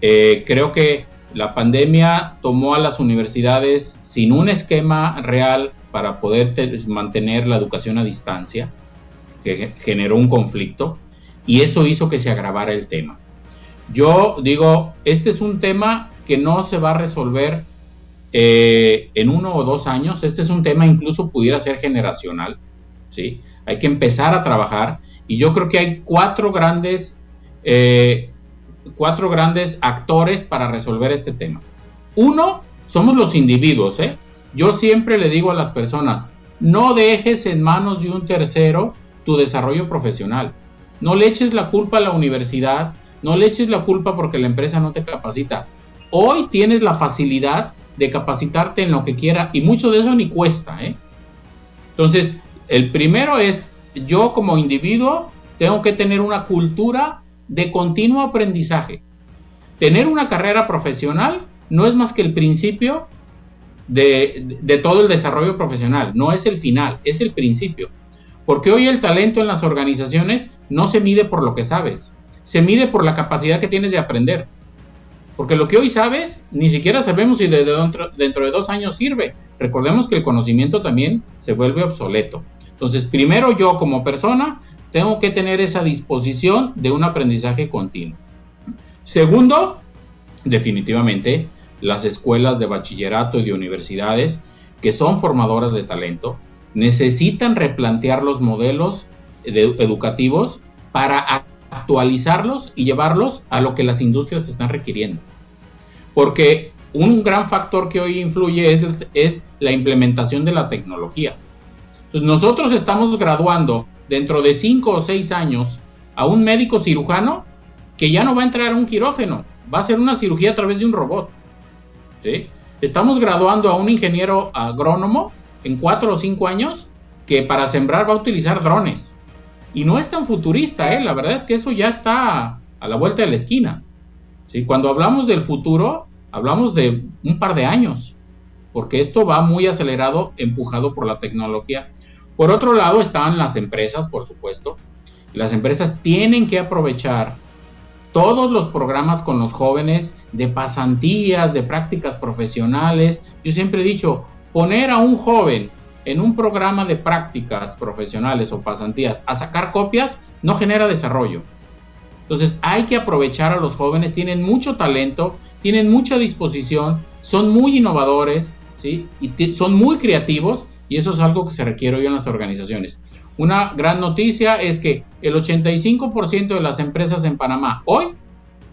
Eh, creo que la pandemia tomó a las universidades sin un esquema real para poder mantener la educación a distancia que generó un conflicto y eso hizo que se agravara el tema. Yo digo, este es un tema que no se va a resolver eh, en uno o dos años, este es un tema incluso pudiera ser generacional, ¿sí? Hay que empezar a trabajar y yo creo que hay cuatro grandes, eh, cuatro grandes actores para resolver este tema. Uno, somos los individuos, ¿eh? Yo siempre le digo a las personas, no dejes en manos de un tercero tu desarrollo profesional. No le eches la culpa a la universidad, no le eches la culpa porque la empresa no te capacita. Hoy tienes la facilidad de capacitarte en lo que quiera y mucho de eso ni cuesta. ¿eh? Entonces, el primero es, yo como individuo tengo que tener una cultura de continuo aprendizaje. Tener una carrera profesional no es más que el principio de, de todo el desarrollo profesional, no es el final, es el principio. Porque hoy el talento en las organizaciones no se mide por lo que sabes, se mide por la capacidad que tienes de aprender. Porque lo que hoy sabes, ni siquiera sabemos si de dentro, dentro de dos años sirve. Recordemos que el conocimiento también se vuelve obsoleto. Entonces, primero yo como persona tengo que tener esa disposición de un aprendizaje continuo. Segundo, definitivamente, las escuelas de bachillerato y de universidades que son formadoras de talento necesitan replantear los modelos educativos para actualizarlos y llevarlos a lo que las industrias están requiriendo. Porque un gran factor que hoy influye es, la implementación de la tecnología. Entonces nosotros estamos graduando dentro de cinco o seis años a un médico cirujano que ya no va a entrar a un quirófano, va a hacer una cirugía a través de un robot. Estamos graduando a un ingeniero agrónomo en cuatro o cinco años que para sembrar va a utilizar drones. Y no es tan futurista, ¿eh? la verdad es que eso ya está a la vuelta de la esquina. ¿sí? Cuando hablamos del futuro, hablamos de un par de años, porque esto va muy acelerado, empujado por la tecnología. Por otro lado están las empresas, por supuesto. Las empresas tienen que aprovechar todos los programas con los jóvenes de pasantías, de prácticas profesionales. Yo siempre he dicho, poner a un joven en un programa de prácticas profesionales o pasantías a sacar copias no genera desarrollo. Entonces hay que aprovechar a los jóvenes, tienen mucho talento, tienen mucha disposición, son muy innovadores, ¿sí? Y son muy creativos y eso es algo que se requiere hoy en las organizaciones. Una gran noticia es que el 85% de las empresas en Panamá hoy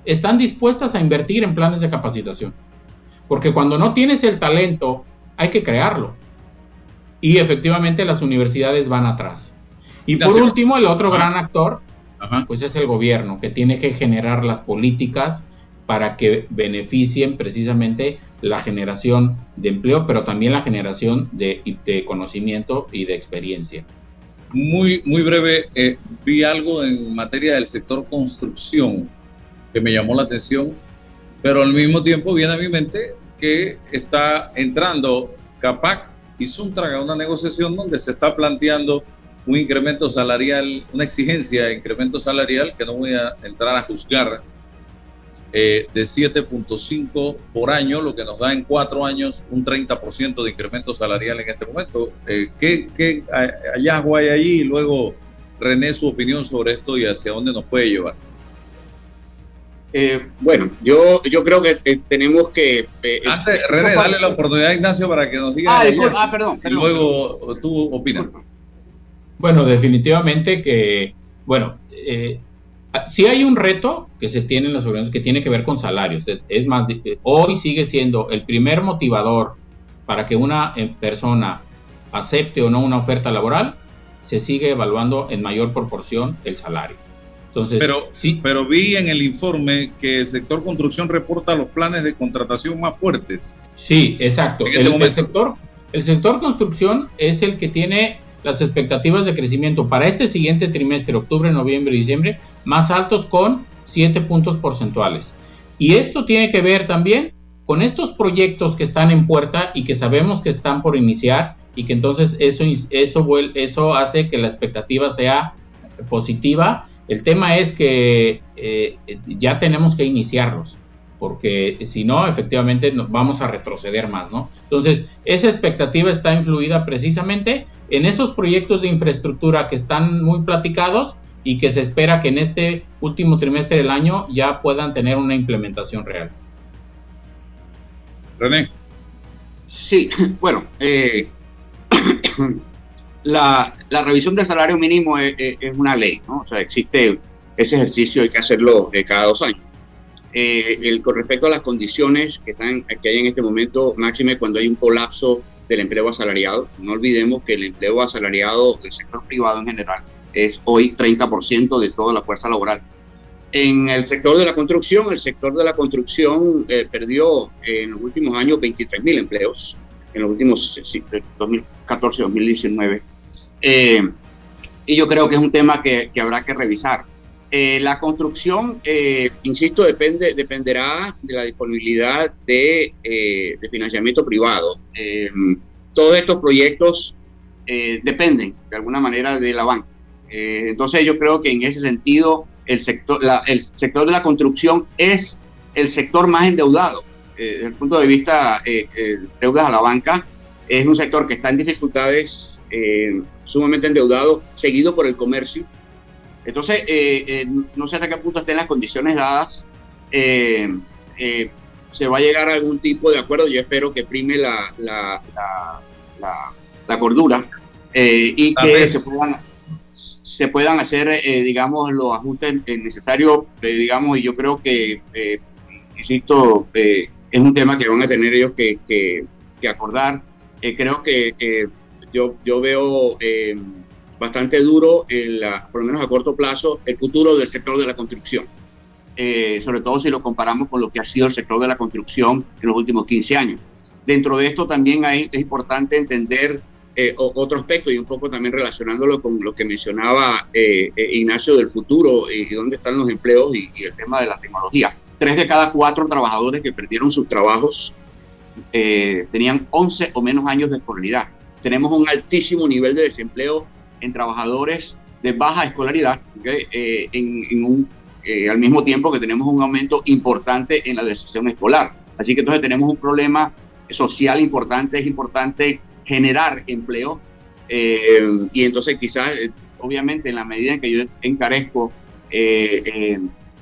están dispuestas a invertir en planes de capacitación. Porque cuando no tienes el talento, hay que crearlo. Y efectivamente las universidades van atrás. Y por último, el otro gran actor, pues es el gobierno, que tiene que generar las políticas para que beneficien precisamente la generación de empleo, pero también la generación de, conocimiento y de experiencia. Muy, muy breve, eh, vi algo en materia del sector construcción que me llamó la atención, pero al mismo tiempo viene a mi mente que está entrando CAPAC y Suntraga una negociación donde se está planteando un incremento salarial, una exigencia de incremento salarial que no voy a entrar a juzgar eh, de 7.5 por año, lo que nos da en cuatro años un 30% de incremento salarial en este momento. Eh, ¿qué, ¿Qué hallazgo hay allí? Y luego, René, su opinión sobre esto y hacia dónde nos puede llevar. Eh, bueno, yo, yo creo que tenemos que... Antes, René, dale la oportunidad a Ignacio para que nos diga... Ah, ah perdón, Y luego tú opinas. Bueno, definitivamente que, bueno, eh, si hay un reto que se tiene en las organizaciones que tiene que ver con salarios. Es más, hoy sigue siendo el primer motivador para que una eh, persona acepte o no una oferta laboral, se sigue evaluando en mayor proporción el salario. Entonces, pero, sí. pero vi en el informe que el sector construcción reporta los planes de contratación más fuertes. Sí, exacto. Este el, sector, el sector construcción es el que tiene las expectativas de crecimiento para este siguiente trimestre, octubre, noviembre y diciembre, más altos con 7 puntos porcentuales. Y esto tiene que ver también con estos proyectos que están en puerta y que sabemos que están por iniciar y que entonces eso, eso, eso hace que la expectativa sea positiva. El tema es que eh, ya tenemos que iniciarlos porque si no, efectivamente vamos a retroceder más, ¿no? Entonces, esa expectativa está influida precisamente en esos proyectos de infraestructura que están muy platicados y que se espera que en este último trimestre del año ya puedan tener una implementación real. René. Sí, bueno, eh, la, revisión del salario mínimo es, una ley, ¿no? O sea, existe ese ejercicio, hay que hacerlo eh, cada dos años. Eh, el, con respecto a las condiciones que, están, que hay en este momento, máxime cuando hay un colapso del empleo asalariado. No olvidemos que el empleo asalariado del sector privado en general es hoy 30% de toda la fuerza laboral. En el sector de la construcción, el sector de la construcción eh, perdió en los últimos años 23 mil empleos, en los últimos 2014-2019. Eh, y yo creo que es un tema que, que habrá que revisar. Eh, la construcción, eh, insisto, depende, dependerá de la disponibilidad de, eh, financiamiento privado. todos estos proyectos dependen de alguna manera de la banca. entonces yo creo que en ese sentido el sector, el sector de la construcción es el sector más endeudado. desde el punto de vista deudas a la banca, es un sector que está en dificultades, sumamente endeudado, seguido por el comercio entonces, eh, eh, no sé hasta qué punto estén las condiciones dadas. Eh, se va a llegar a algún tipo de acuerdo. Yo espero que prime la, la, la, cordura y que se puedan, se puedan hacer, digamos, los ajustes necesarios, digamos, y yo creo que, insisto, es un tema que van a tener ellos que, que, que acordar. Creo que yo, yo veo bastante duro, en la, por lo menos a corto plazo, el futuro del sector de la construcción. Eh, sobre todo si lo comparamos con lo que ha sido el sector de la construcción en los últimos 15 años. Dentro de esto también hay, es importante entender eh, otro aspecto y un poco también relacionándolo con lo que mencionaba eh, Ignacio del futuro y, dónde están los empleos y, y, el tema de la tecnología. Tres de cada cuatro trabajadores que perdieron sus trabajos tenían 11 o menos años de escolaridad. Tenemos un altísimo nivel de desempleo en trabajadores de baja escolaridad, eh, en, un, eh, al mismo tiempo que tenemos un aumento importante en la deserción escolar. Así que entonces tenemos un problema social importante, es importante generar empleo eh, y entonces quizás, obviamente, en la medida en que yo encarezco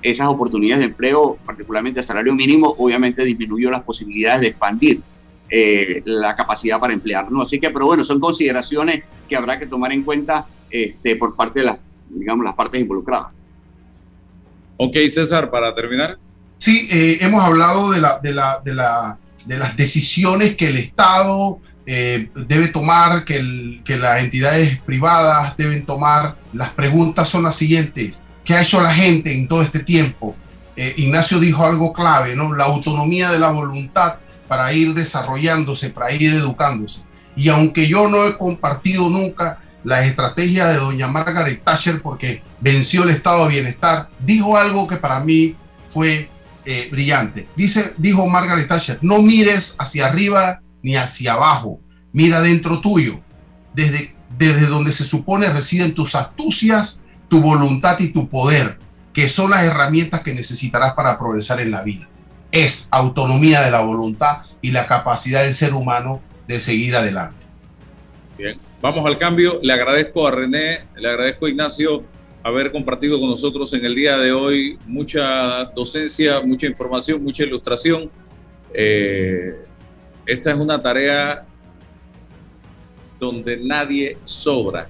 esas oportunidades de empleo, particularmente a salario mínimo, obviamente disminuyó las posibilidades de expandir eh, la capacidad para emplear. ¿no? Así que, pero bueno, son consideraciones que habrá que tomar en cuenta este, por parte de las, digamos, las partes involucradas. Ok, César, para terminar. Sí, eh, hemos hablado de, la, de, la, de, la, de las decisiones que el Estado eh, debe tomar, que, el, que las entidades privadas deben tomar. Las preguntas son las siguientes. ¿Qué ha hecho la gente en todo este tiempo? Eh, Ignacio dijo algo clave, ¿no? La autonomía de la voluntad para ir desarrollándose, para ir educándose. Y aunque yo no he compartido nunca las estrategias de doña Margaret Thatcher porque venció el estado de bienestar, dijo algo que para mí fue eh, brillante. Dice, dijo Margaret Thatcher, no mires hacia arriba ni hacia abajo, mira dentro tuyo, desde, desde donde se supone residen tus astucias, tu voluntad y tu poder, que son las herramientas que necesitarás para progresar en la vida es autonomía de la voluntad y la capacidad del ser humano de seguir adelante. Bien, vamos al cambio. Le agradezco a René, le agradezco a Ignacio haber compartido con nosotros en el día de hoy mucha docencia, mucha información, mucha ilustración. Eh, esta es una tarea donde nadie sobra.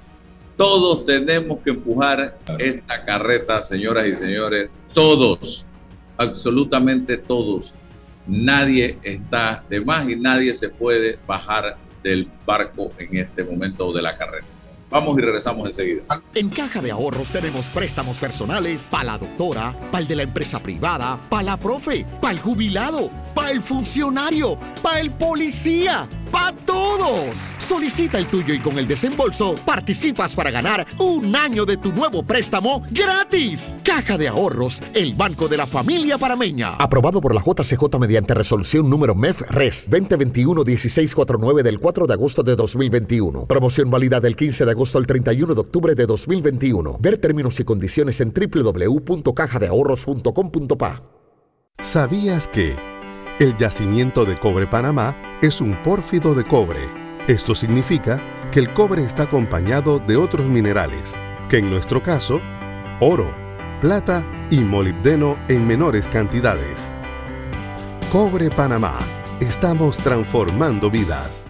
Todos tenemos que empujar esta carreta, señoras y señores, todos absolutamente todos. Nadie está de más y nadie se puede bajar del barco en este momento de la carrera. Vamos y regresamos enseguida. En Caja de Ahorros tenemos préstamos personales para la doctora, para el de la empresa privada, para la profe, para el jubilado, para el funcionario, para el policía, para todos. Solicita el tuyo y con el desembolso participas para ganar un año de tu nuevo préstamo gratis. Caja de Ahorros, el banco de la familia parameña. Aprobado por la JCJ mediante resolución número MEF RES 2021-1649 del 4 de agosto de 2021. Promoción válida del 15 de agosto agosto al 31 de octubre de 2021. Ver términos y condiciones en www.cajadeahorros.com.pa. ¿Sabías que el yacimiento de cobre Panamá es un pórfido de cobre? Esto significa que el cobre está acompañado de otros minerales, que en nuestro caso, oro, plata y molibdeno en menores cantidades. Cobre Panamá. Estamos transformando vidas.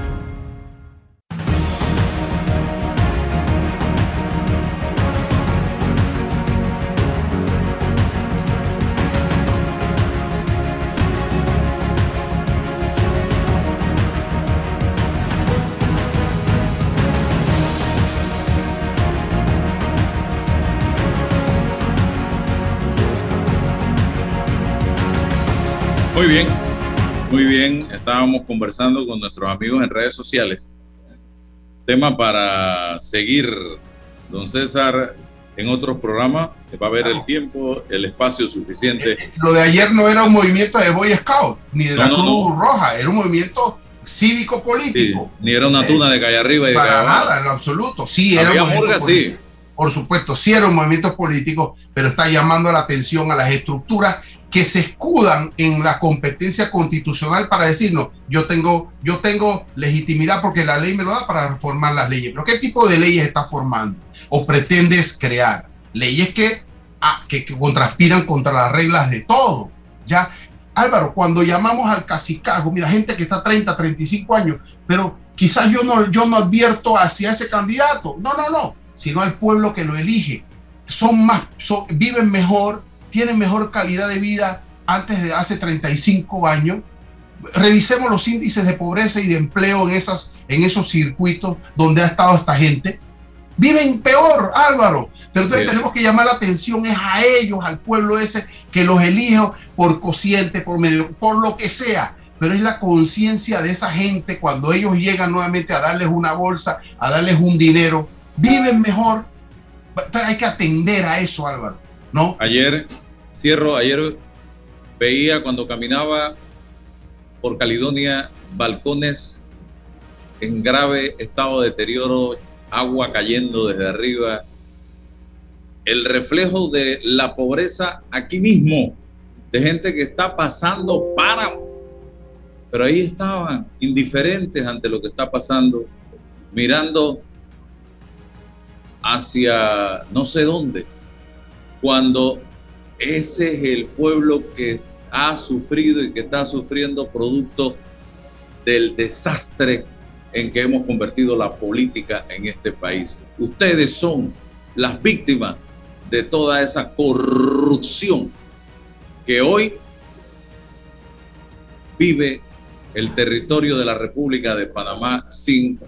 Muy bien, muy bien. Estábamos conversando con nuestros amigos en redes sociales. Tema para seguir, don César, en otros programas. Va a haber el tiempo, el espacio suficiente. Lo de ayer no era un movimiento de Boy Scout, ni de No, la no, Cruz no. Roja, era un movimiento cívico-político. Ni era una tuna de calle arriba y de Para nada, en lo absoluto. Sí, era Había un movimiento murga, sí. Por supuesto, sí era un movimiento político, pero está llamando la atención a las estructuras que se escudan en la competencia constitucional para decir, no, yo tengo, yo tengo legitimidad porque la ley me lo da para reformar las leyes. Pero ¿qué tipo de leyes está formando o pretendes crear? Leyes que, ah, que, contraspiran contra las reglas de todo. Ya, Álvaro, cuando llamamos al cacicago, mira, gente que está 30, 35 años, pero quizás yo no, yo no advierto hacia ese candidato. No, no, no, sino al pueblo que lo elige. Son más, viven mejor, tienen mejor calidad de vida antes de hace 35 años. Revisemos los índices de pobreza y de empleo en, esas, en esos circuitos donde ha estado esta gente. Viven peor, Álvaro. Pero entonces Sí. tenemos que llamar la atención es a ellos, al pueblo ese que los elige por cociente, por medio, por lo que sea. Pero es la conciencia de esa gente cuando ellos llegan nuevamente a darles una bolsa, a darles un dinero. Viven mejor. Entonces hay que atender a eso, Álvaro. ¿No? Ayer, cierro, ayer veía cuando caminaba por Caledonia balcones en grave estado de deterioro, agua cayendo desde arriba, el reflejo de la pobreza aquí mismo, de gente que está pasando para, pero ahí estaban indiferentes ante lo que está pasando, mirando hacia no sé dónde, cuando ese es el pueblo que ha sufrido y que está sufriendo producto del desastre en que hemos convertido la política en este país. Ustedes son las víctimas de toda esa corrupción que hoy vive el territorio de la República de Panamá sin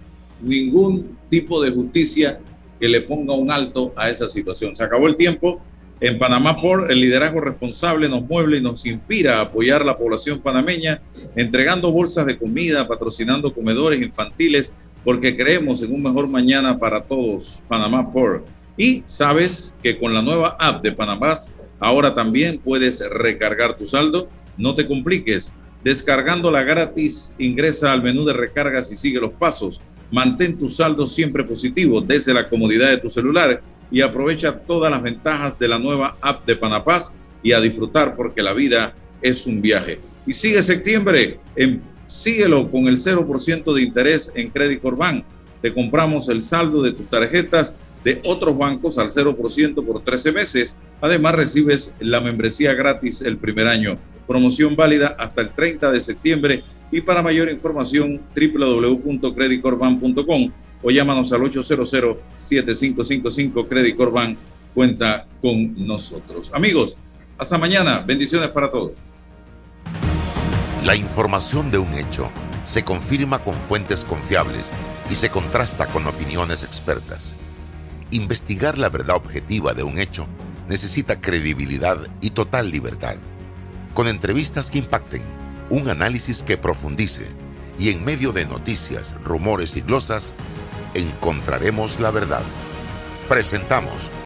ningún tipo de justicia que le ponga un alto a esa situación. Se acabó el tiempo. En Panamá por el liderazgo responsable nos mueve y nos inspira a apoyar a la población panameña, entregando bolsas de comida, patrocinando comedores infantiles, porque creemos en un mejor mañana para todos. Panamá por. Y sabes que con la nueva app de Panamá ahora también puedes recargar tu saldo. No te compliques. Descargándola gratis, ingresa al menú de recargas y sigue los pasos. Mantén tu saldo siempre positivo desde la comodidad de tu celular y aprovecha todas las ventajas de la nueva app de Panapaz y a disfrutar porque la vida es un viaje. Y sigue septiembre, en, síguelo con el 0% de interés en Credit Corban. Te compramos el saldo de tus tarjetas de otros bancos al 0% por 13 meses. Además recibes la membresía gratis el primer año. Promoción válida hasta el 30 de septiembre y para mayor información www.creditcorban.com o llámanos al 800-7555 Credit Corban cuenta con nosotros. Amigos, hasta mañana. Bendiciones para todos. La información de un hecho se confirma con fuentes confiables y se contrasta con opiniones expertas. Investigar la verdad objetiva de un hecho necesita credibilidad y total libertad. Con entrevistas que impacten, un análisis que profundice y en medio de noticias, rumores y glosas, encontraremos la verdad. Presentamos